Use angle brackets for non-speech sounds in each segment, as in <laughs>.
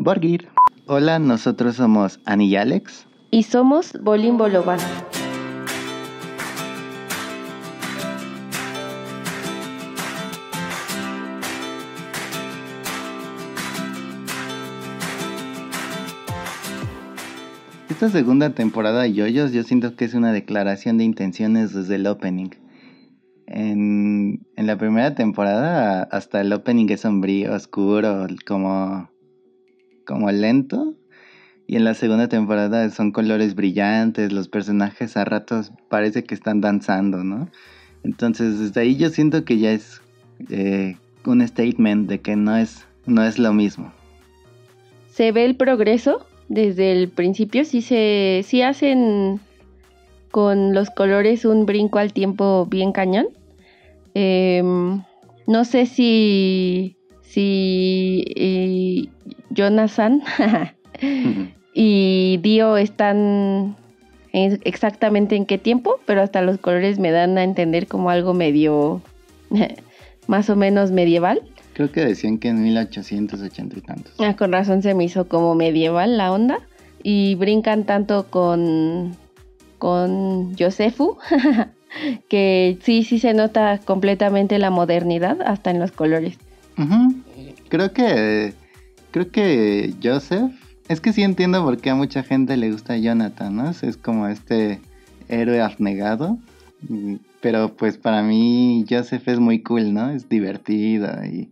Borgir. Hola, nosotros somos Ani y Alex. Y somos Bolín Bolobán. Esta segunda temporada de Yoyos yo siento que es una declaración de intenciones desde el opening. En, en la primera temporada hasta el opening es sombrío, oscuro, como, como lento. Y en la segunda temporada son colores brillantes, los personajes a ratos parece que están danzando, ¿no? Entonces desde ahí yo siento que ya es eh, un statement de que no es, no es lo mismo. Se ve el progreso desde el principio, sí se sí hacen con los colores un brinco al tiempo bien cañón. Em, no sé si, si Jonathan <laughs> y Dio están exactamente en qué tiempo, pero hasta los colores me dan a entender como algo medio, <laughs> más o menos medieval. Creo que decían que en 1880 y tantos. Ah, con razón se me hizo como medieval la onda. Y brincan tanto con, con Josefu, <laughs> que sí, sí se nota completamente la modernidad hasta en los colores. Creo que, creo que Joseph, es que sí entiendo por qué a mucha gente le gusta Jonathan, ¿no? Es como este héroe abnegado. Pero pues para mí Joseph es muy cool, ¿no? Es divertido y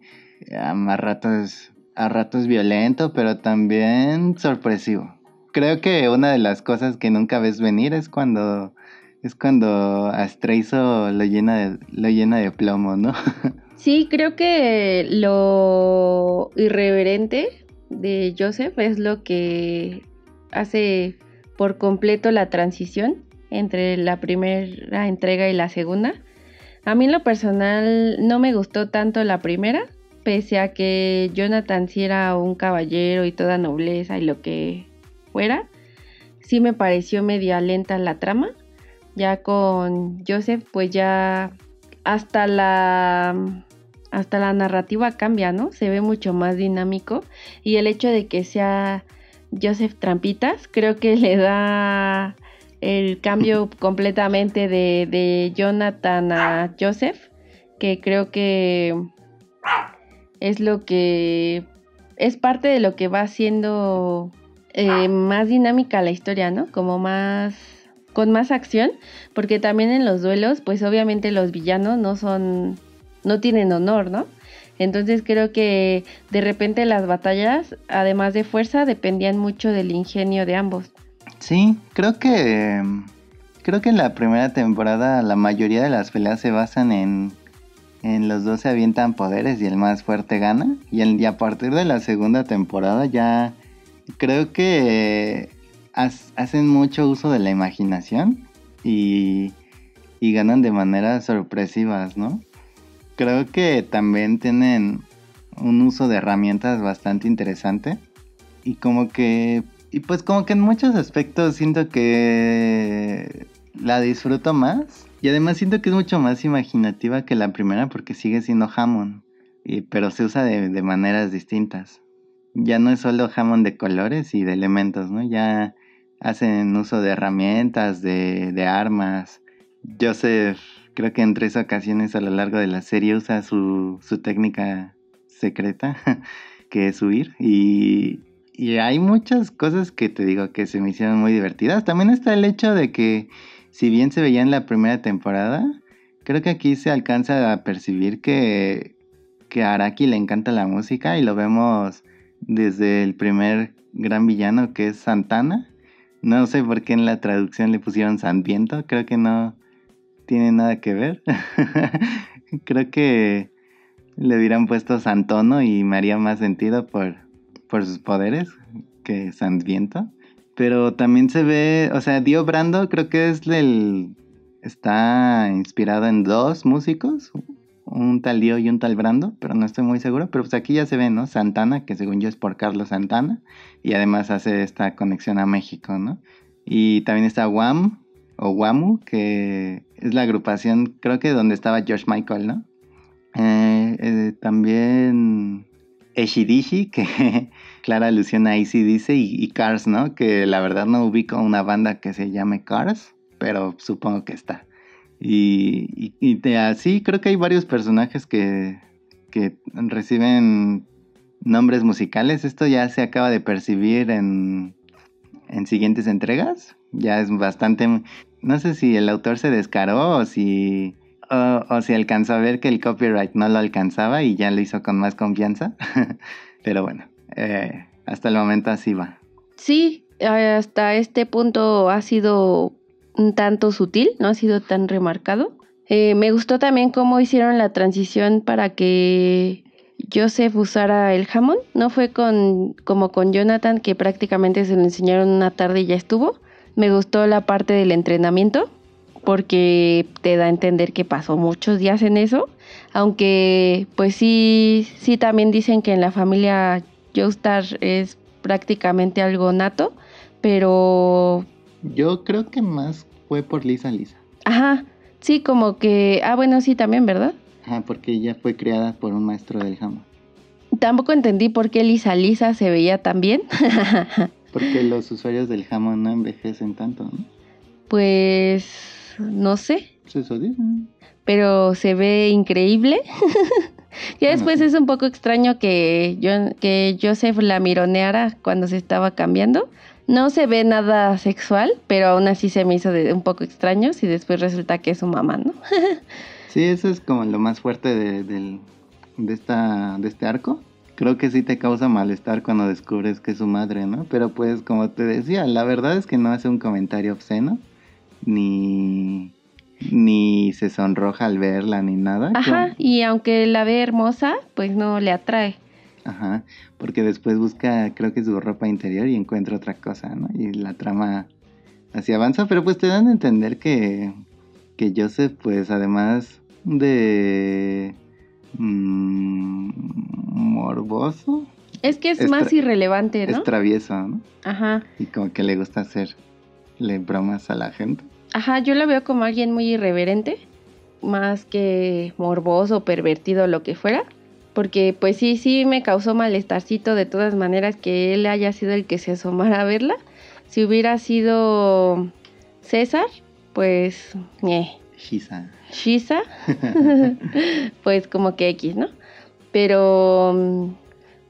a ratos, a ratos violento, pero también sorpresivo. Creo que una de las cosas que nunca ves venir es cuando es cuando Astreizo lo llena de, lo llena de plomo, ¿no? <laughs> Sí, creo que lo irreverente de Joseph es lo que hace por completo la transición entre la primera entrega y la segunda. A mí en lo personal no me gustó tanto la primera, pese a que Jonathan sí era un caballero y toda nobleza y lo que fuera. Sí me pareció media lenta la trama ya con Joseph, pues ya hasta la hasta la narrativa cambia, ¿no? Se ve mucho más dinámico y el hecho de que sea Joseph Trampitas creo que le da el cambio <laughs> completamente de, de Jonathan a Joseph, que creo que es lo que es parte de lo que va haciendo eh, más dinámica la historia, ¿no? Como más con más acción, porque también en los duelos, pues obviamente los villanos no son, no tienen honor, ¿no? Entonces creo que de repente las batallas, además de fuerza, dependían mucho del ingenio de ambos. Sí, creo que creo que en la primera temporada la mayoría de las peleas se basan en en los dos se avientan poderes y el más fuerte gana y, y a partir de la segunda temporada ya creo que hacen mucho uso de la imaginación y, y ganan de maneras sorpresivas, ¿no? Creo que también tienen un uso de herramientas bastante interesante. Y como que y pues como que en muchos aspectos siento que la disfruto más. Y además siento que es mucho más imaginativa que la primera porque sigue siendo Hammond y, pero se usa de, de maneras distintas. Ya no es solo Hammond de colores y de elementos no ya hacen uso de herramientas, de, de armas. Joseph creo que en tres ocasiones a lo largo de la serie usa su, su técnica secreta, <laughs> que es huir. Y, y, hay muchas cosas que te digo que se me hicieron muy divertidas. También está el hecho de que, si bien se veía en la primera temporada, creo que aquí se alcanza a percibir que, que a Araki le encanta la música y lo vemos desde el primer gran villano que es Santana no sé por qué en la traducción le pusieron Viento. Creo que no tiene nada que ver. <laughs> Creo que le hubieran puesto Santono y me haría más sentido por, por sus poderes que Viento. Pero también se ve, o sea, Dio Brando creo que es el... Está inspirado en dos músicos, un tal Dio y un tal Brando, pero no estoy muy seguro. Pero pues aquí ya se ve, ¿no? Santana, que según yo es por Carlos Santana, y además hace esta conexión a México, ¿no? Y también está Wham, o Wamu, que es la agrupación, creo que donde estaba George Michael, ¿no? Eh, eh, también que, <laughs> clara alusión a ACDC y, y Cars, ¿no? Que la verdad no ubico una banda que se llame Cars, pero supongo que está. Y, y, así creo que hay varios personajes que, que reciben nombres musicales. Esto ya se acaba de percibir en, en siguientes entregas. Ya es bastante... No sé si el autor se descaró o si o, si alcanzó a ver que el copyright no lo alcanzaba y ya lo hizo con más confianza. <laughs> Pero bueno, eh, hasta el momento así va. Sí, hasta este punto ha sido un tanto sutil, no ha sido tan remarcado. Eh, me gustó también cómo hicieron la transición para que Joseph usara el jamón. No fue con, como con Jonathan, que prácticamente se lo enseñaron una tarde y ya estuvo. Me gustó la parte del entrenamiento porque te da a entender que pasó muchos días en eso, aunque pues sí, sí también dicen que en la familia Joestar es prácticamente algo nato, pero... Yo creo que más fue por Lisa Lisa. Ajá, sí, como que... Ah, bueno, sí, también, ¿verdad? Ajá, porque ella fue creada por un maestro del jamón. Tampoco entendí por qué Lisa Lisa se veía tan bien. <laughs> porque los usuarios del jamón no envejecen tanto, ¿no? Pues no sé. Pues Pero se ve increíble. <laughs> ya después es un poco extraño que, yo, que Joseph la mironeara cuando se estaba cambiando. No se ve nada sexual, pero aún así se me hizo un poco extraño si después resulta que es su mamá, ¿no? <laughs> sí, eso es como lo más fuerte de, de, esta, de este arco. Creo que sí te causa malestar cuando descubres que es su madre, ¿no? Pero pues como te decía, la verdad es que no hace un comentario obsceno ni, ni se sonroja al verla ni nada. Ajá, y aunque la ve hermosa, pues no le atrae. Ajá, porque después busca, creo que su ropa interior y encuentra otra cosa, ¿no? Y la trama así avanza, pero pues te dan a entender que, que Joseph, pues además de mm, morboso. Es que es, más irrelevante, ¿no? Es travieso, ¿no? Ajá. Y como que le gusta hacerle bromas a la gente. Ajá, yo lo veo como alguien muy irreverente, más que morboso, pervertido, lo que fuera. Porque pues sí, sí me causó malestarcito de todas maneras que él haya sido el que se asomara a verla. Si hubiera sido César, pues... Eh. Shisa. Shisa. <laughs> pues como que X, ¿no? Pero mm,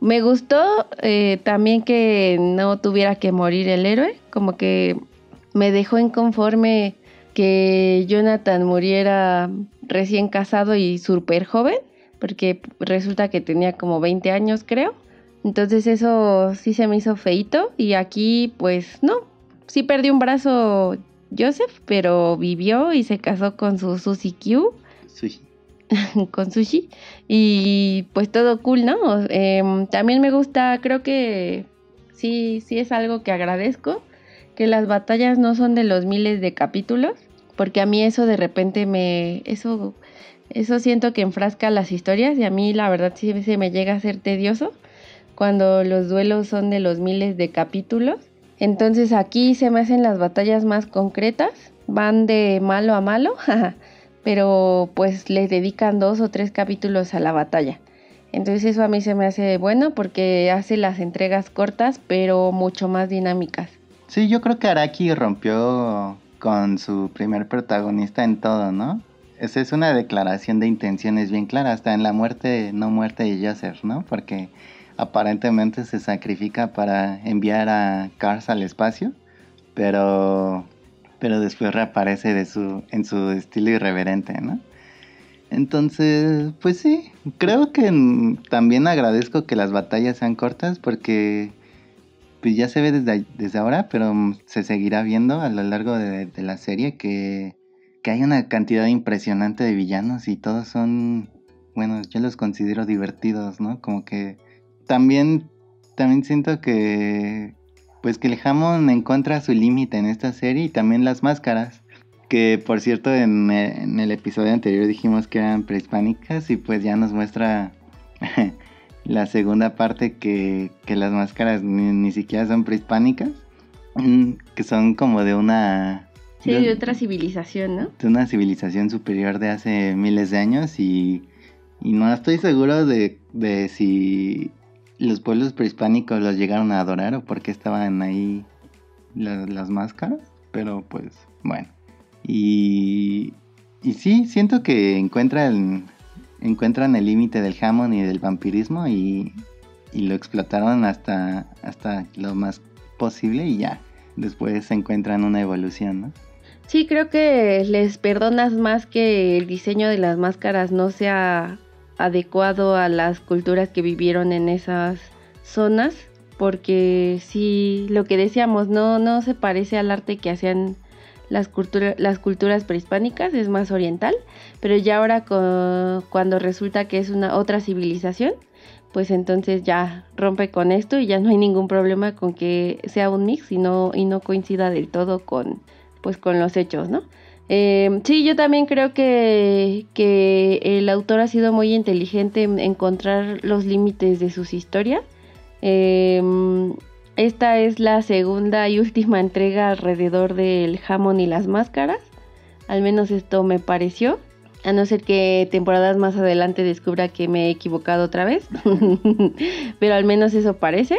me gustó eh, también que no tuviera que morir el héroe. Como que me dejó inconforme que Jonathan muriera recién casado y súper joven, porque resulta que tenía como 20 años creo. Entonces eso sí se me hizo feito y aquí pues no, sí perdió un brazo Joseph, pero vivió y se casó con su Susie Q. Sushi. <laughs> con Sushi. Y pues todo cool, ¿no? Em, también me gusta, creo que sí, sí es algo que agradezco que las batallas no son de los miles de capítulos, porque a mí eso de repente me eso eso siento que enfrasca las historias y a mí la verdad sí se me llega a ser tedioso cuando los duelos son de los miles de capítulos. Entonces aquí se me hacen las batallas más concretas, van de malo a malo, <laughs> pero pues les dedican dos o tres capítulos a la batalla. Entonces eso a mí se me hace bueno porque hace las entregas cortas pero mucho más dinámicas. Sí, yo creo que Araki rompió con su primer protagonista en todo, ¿no? Esa es una declaración de intenciones bien clara, hasta en la muerte, no muerte de Joseph, ¿no? Porque aparentemente se sacrifica para enviar a Cars al espacio, pero, pero después reaparece de su, en su estilo irreverente, ¿no? Entonces, pues sí, creo que también agradezco que las batallas sean cortas porque pues ya se ve desde, desde ahora, pero se seguirá viendo a lo largo de, la serie que, que, hay una cantidad impresionante de villanos y todos son, bueno, yo los considero divertidos, ¿no? Como que también, también siento que, pues que el jamón encuentra su límite en esta serie y también las máscaras. Que por cierto en, en el episodio anterior dijimos que eran prehispánicas y pues ya nos muestra <laughs> la segunda parte que, las máscaras ni, siquiera son prehispánicas, mm, que son como de una... Sí, de, otra civilización, ¿no? De una civilización superior de hace miles de años y, y no estoy seguro de, de si los pueblos prehispánicos los llegaron a adorar o por qué estaban ahí las máscaras, pero pues bueno. Y, y sí, siento que encuentran, encuentran el límite del jamón y del vampirismo y, y lo explotaron hasta, hasta lo más posible y ya. Después encuentran una evolución, ¿no? Sí, creo que les perdonas más que el diseño de las máscaras no sea adecuado a las culturas que vivieron en esas zonas, porque sí, lo que decíamos, no, no se parece al arte que hacían las, las culturas prehispánicas, es más oriental, pero ya ahora cuando resulta que es una otra civilización, pues entonces ya rompe con esto y ya no hay ningún problema con que sea un mix y no, y no coincida del todo con, pues con los hechos, ¿no? Eh, sí, yo también creo que, que, el autor ha sido muy inteligente en encontrar los límites de sus historias. Em, esta es la segunda y <laughs> última entrega alrededor del jamón y las máscaras. Al menos esto me pareció. A no ser que temporadas más adelante descubra que me he equivocado otra vez. <laughs> Pero al menos eso parece.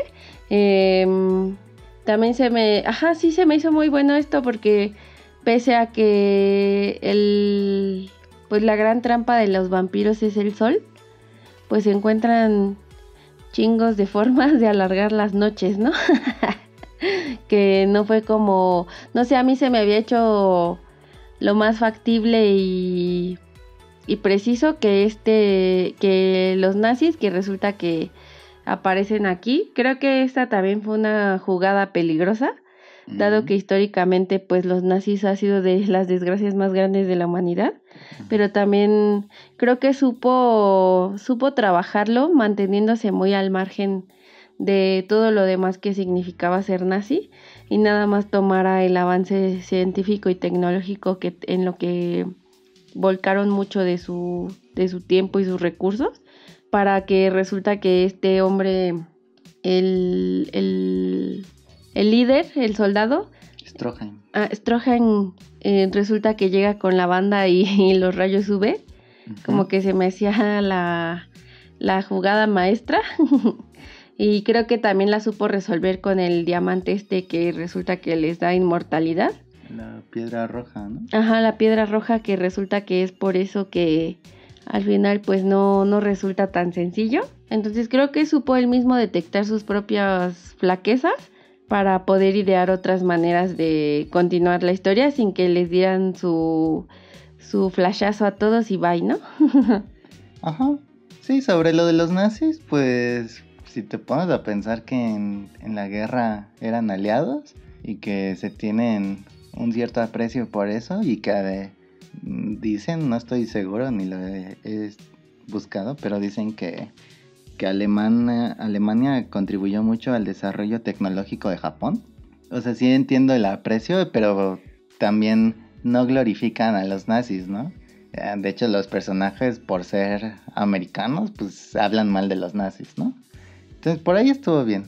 Em, también se me... Ajá, sí se me hizo muy bueno esto porque pese a que el... Pues la gran trampa de los vampiros es el sol. Pues se encuentran chingos de <laughs> formas de alargar las noches, ¿no? <laughs> que no fue como... No sé, a mí se me había hecho lo más factible y, y preciso que este... Que los nazis, que resulta que aparecen aquí. Creo que esta también fue una jugada peligrosa, dado que históricamente pues los nazis ha sido de las desgracias más grandes de la humanidad, pero también creo que supo supo trabajarlo manteniéndose muy al margen de todo lo demás que significaba ser nazi y nada más tomara el avance científico y tecnológico que en lo que volcaron mucho de su de su tiempo y sus recursos para que resulta que este hombre, el, el, el líder, el soldado, Stroheim. Ah, Stroheim eh, resulta que llega con la banda y, <laughs> los rayos sube, como que se me hacía la, la jugada maestra. <laughs> y creo que también la supo resolver con el diamante este que resulta que les da inmortalidad. La piedra roja, ¿no? Ajá, la piedra roja que resulta que es por eso que al final pues no, no resulta tan sencillo. Entonces creo que supo él mismo detectar sus propias flaquezas para poder idear otras maneras de continuar la historia sin que les dieran su, su flashazo a todos y bye, ¿no? <laughs> Ajá. Sí, sobre lo de los nazis, pues si te pones a pensar que en, en la guerra eran aliados y que se tienen un cierto aprecio por eso y que dicen, no estoy seguro ni lo he, buscado, pero dicen que, que Alemania, Alemania contribuyó mucho al desarrollo tecnológico de Japón. O sea, sí entiendo el aprecio, pero también no glorifican a los nazis, ¿no? Eh, de hecho, los personajes, por ser americanos, pues hablan mal de los nazis, ¿no? Entonces, por ahí estuvo bien,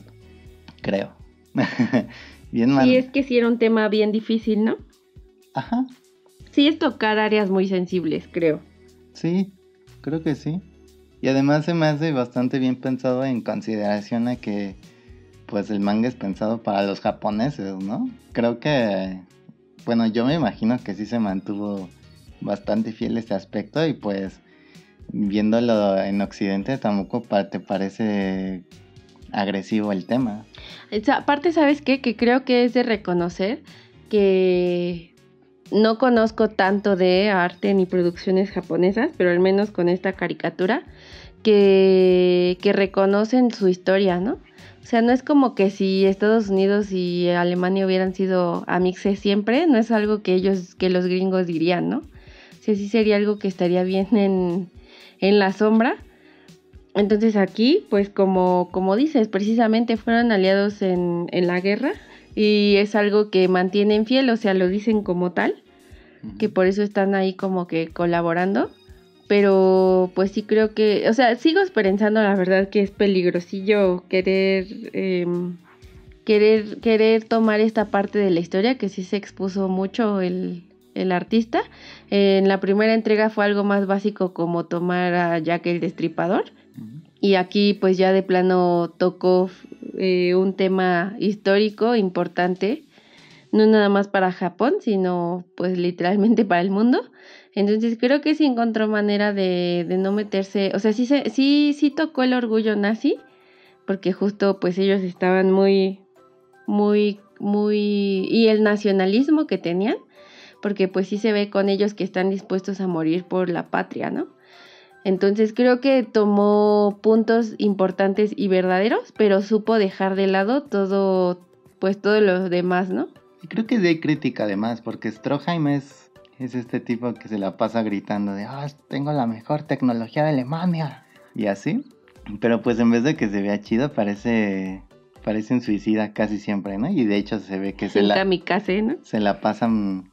creo. <laughs> bien mal. Sí, es que sí era un tema bien difícil, ¿no? Ajá, sí es tocar áreas muy sensibles, creo. Sí, creo que sí. Y además se me hace bastante bien pensado en consideración a que pues el manga es pensado para los japoneses, ¿no? Creo que, bueno, yo me imagino que sí se mantuvo bastante fiel este aspecto y pues viéndolo en Occidente tampoco te parece agresivo el tema. Aparte, ¿sabes qué? Que creo que es de reconocer que no conozco tanto de arte ni producciones japonesas, pero al menos con esta caricatura, que, reconocen su historia, ¿no? O sea, no es como que si Estados Unidos y Alemania hubieran sido amixes siempre, no es algo que ellos, que los gringos dirían, ¿no? O sea, sí sería algo que estaría bien en, en la sombra. Entonces aquí, pues como, como dices, precisamente fueron aliados en, en la guerra y es algo que mantienen fiel, o sea, lo dicen como tal, que por eso están ahí como que colaborando. Pero pues sí creo que, o sea, sigo pensando la verdad que es peligrosillo querer, em, querer, querer tomar esta parte de la historia, que sí se expuso mucho el, el artista. En la primera entrega fue algo más básico como tomar a Jack el Destripador, Y aquí pues ya de plano tocó eh, un tema histórico importante, no nada más para Japón, sino pues literalmente para el mundo. Entonces creo que sí encontró manera de, de no meterse, o sea, sí, sí, sí tocó el orgullo nazi, porque justo pues ellos estaban muy, muy, muy, y el nacionalismo que tenían, porque pues sí se ve con ellos que están dispuestos a morir por la patria, ¿no? Entonces creo que tomó puntos importantes y verdaderos, pero supo dejar de lado todo, pues todo lo demás, ¿no? Y creo que es de crítica además, porque Stroheim es, es este tipo que se la pasa gritando de, ah, tengo la mejor tecnología de Alemania. Y así. Pero pues en vez de que se vea chido, parece parece un suicida casi siempre, ¿no? Y de hecho se ve que se la, ¿no? se la pasan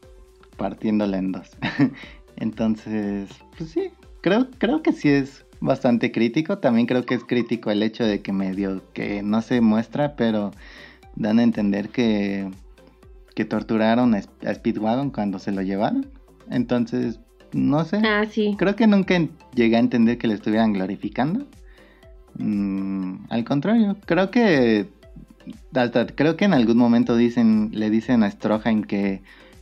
partiéndola en dos. <laughs> Entonces, pues sí, creo, creo que sí es bastante crítico. También creo que es crítico el hecho de que medio que no se muestra, pero dan a entender que, que torturaron a, Speedwagon cuando se lo llevaron. Entonces, no sé. Ah, sí. Creo que nunca llegué a entender que le estuvieran glorificando. Mm, al contrario, creo que hasta creo que en algún momento dicen le dicen a Stroheim que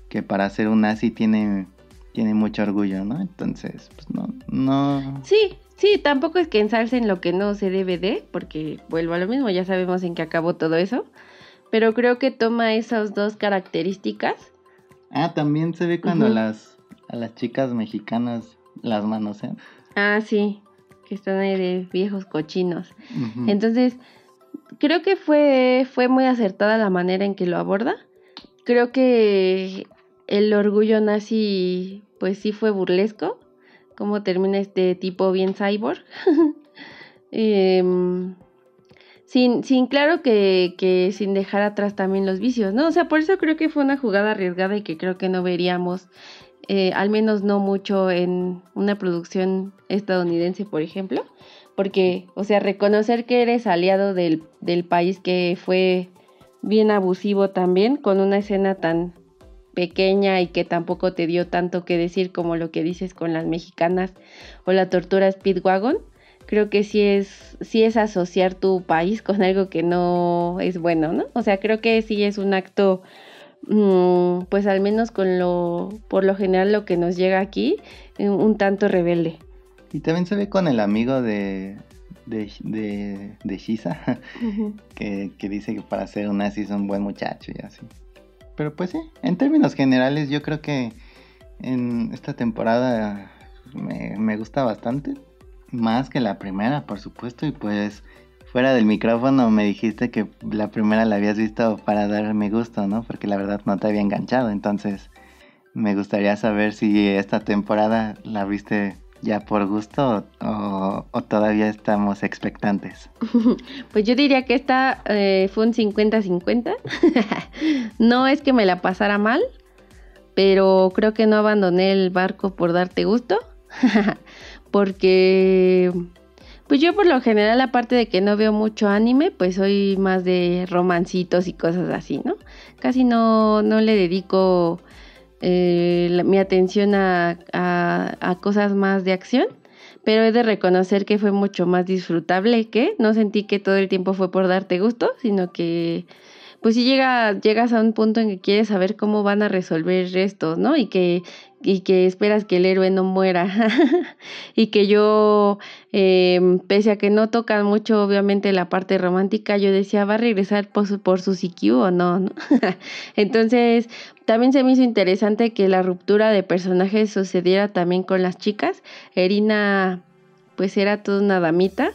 que para ser un nazi tiene, tiene mucho orgullo, ¿no? Entonces, pues no, no. Sí, sí, tampoco es que ensalcen lo que no se debe de, porque vuelvo a lo mismo, ya sabemos en qué acabó todo eso. Pero creo que toma esas dos características. Ah, también se ve cuando las, a las chicas mexicanas las manosean. Ah, sí, que están ahí de viejos cochinos. Entonces, creo que fue, fue muy acertada la manera en que lo aborda. Creo que el orgullo nazi, pues sí fue burlesco. Cómo termina este tipo bien cyborg. <laughs> Em, sin, sin claro que, que, sin dejar atrás también los vicios, ¿no? O sea, por eso creo que fue una jugada arriesgada y que creo que no veríamos, eh, al menos no mucho en una producción estadounidense, por ejemplo. Porque, o sea, reconocer que eres aliado del, del país que fue bien abusivo también, con una escena tan pequeña y que tampoco te dio tanto que decir como lo que dices con las mexicanas o la tortura Speedwagon. Creo que sí es, sí es asociar tu país con algo que no es bueno, ¿no? O sea, creo que sí es un acto, mm, pues al menos con lo, por lo general lo que nos llega aquí, eh, un tanto rebelde. Y también se ve con el amigo de, de, de, Shiza, <laughs> que, que dice que para ser un nazi es un buen muchacho y así. Pero pues sí, en términos generales yo creo que en esta temporada me, gusta bastante. Más que la primera, por supuesto. Y pues fuera del micrófono me dijiste que la primera la habías visto para darme gusto, ¿no? Porque la verdad no te había enganchado. Entonces me gustaría saber si esta temporada la viste ya por gusto o, todavía estamos expectantes? <laughs> Pues yo diría que esta eh, fue un 50-50. <laughs> no es que me la pasara mal, pero creo que no abandoné el barco por darte gusto. <laughs> Porque, pues yo por lo general, aparte de que no veo mucho anime, pues soy más de romancitos y cosas así, ¿no? Casi no, no le dedico eh, mi atención a, a, cosas más de acción, pero he de reconocer que fue mucho más disfrutable que no sentí que todo el tiempo fue por darte gusto, sino que pues si llega, llegas a un punto en que quieres saber cómo van a resolver esto, ¿no? Y que y que esperas que el héroe no muera. <laughs> Y que yo em, pese a que no tocan mucho obviamente la parte romántica yo decía va a regresar por su, por su CQ o no, <laughs> entonces también se me hizo interesante que la ruptura de personajes sucediera también con las chicas. Erina pues era toda una damita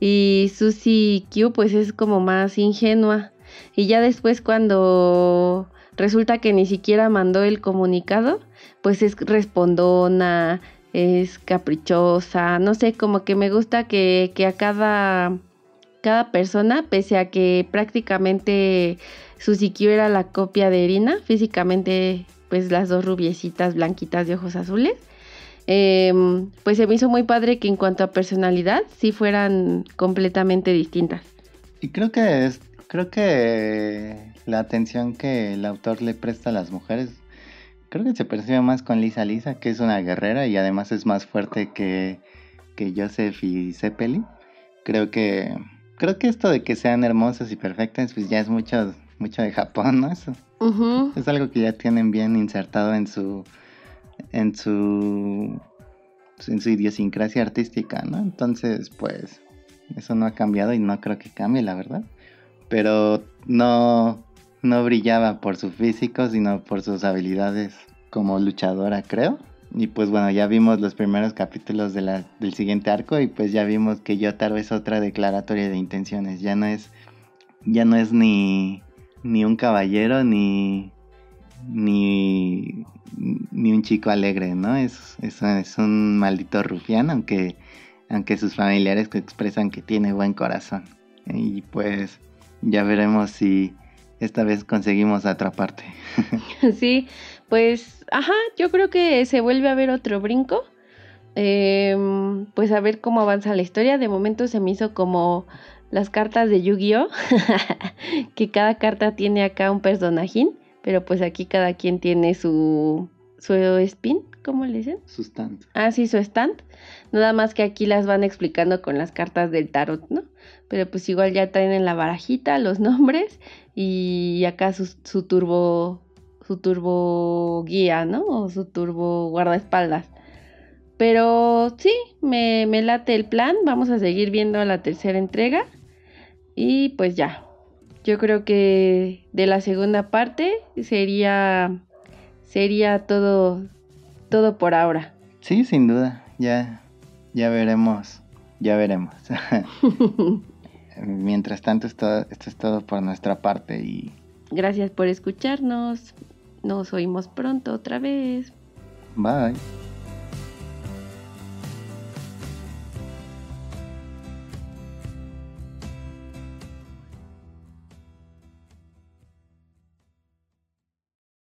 y Susie Q pues es como más ingenua. Y ya después cuando resulta que ni siquiera mandó el comunicado pues es respondona, es caprichosa, no sé, como que me gusta que, que a cada, cada persona, pese a que prácticamente su Suzuki era la copia de Irina, físicamente pues las dos rubiecitas blanquitas de ojos azules, em, pues se me hizo muy padre que en cuanto a personalidad sí fueran completamente distintas. Y creo que es, creo que la atención que el autor le presta a las mujeres Creo que se percibe más con Lisa Lisa, que es una guerrera y además es más fuerte que, que Joseph y Zeppeli. Creo que creo que esto de que sean hermosas y perfectas pues ya es mucho mucho de Japón, ¿no? Eso es algo que ya tienen bien insertado en su en su en su idiosincrasia artística, ¿no? Entonces, pues eso no ha cambiado y no creo que cambie, la verdad. Pero no no brillaba por su físico, sino por sus habilidades como luchadora, creo. Y pues bueno, ya vimos los primeros capítulos del siguiente arco y pues ya vimos que Yotaro es otra declaratoria de intenciones. Ya no es, ya no es ni, ni un caballero ni, ni, ni un chico alegre, ¿no? Es, es, es un maldito rufián, aunque, aunque sus familiares expresan que tiene buen corazón. Y pues ya veremos si esta vez conseguimos atraparte. <laughs> sí, pues, ajá, yo creo que se vuelve a ver otro brinco. Em, pues a ver cómo avanza la historia. De momento se me hizo como las cartas de Yu-Gi-Oh! <laughs> que cada carta tiene acá un personajín, pero pues aquí cada quien tiene su, su spin, ¿cómo le dicen? Su stand. Ah, sí, su stand. Nada más que aquí las van explicando con las cartas del tarot, ¿no? Pero pues igual ya traen en la barajita los <laughs> nombres y acá su, su turbo su turbo guía, ¿no? O su turbo guardaespaldas. Pero sí, me, me late el plan. Vamos a seguir viendo la tercera entrega. Y pues ya. Yo creo que de la segunda parte sería sería todo todo por ahora. Sí, sin duda. Ya ya veremos. Ya veremos. <laughs> Mientras tanto, esto, esto es todo por nuestra parte y... Gracias por escucharnos. Nos oímos pronto otra vez. Bye.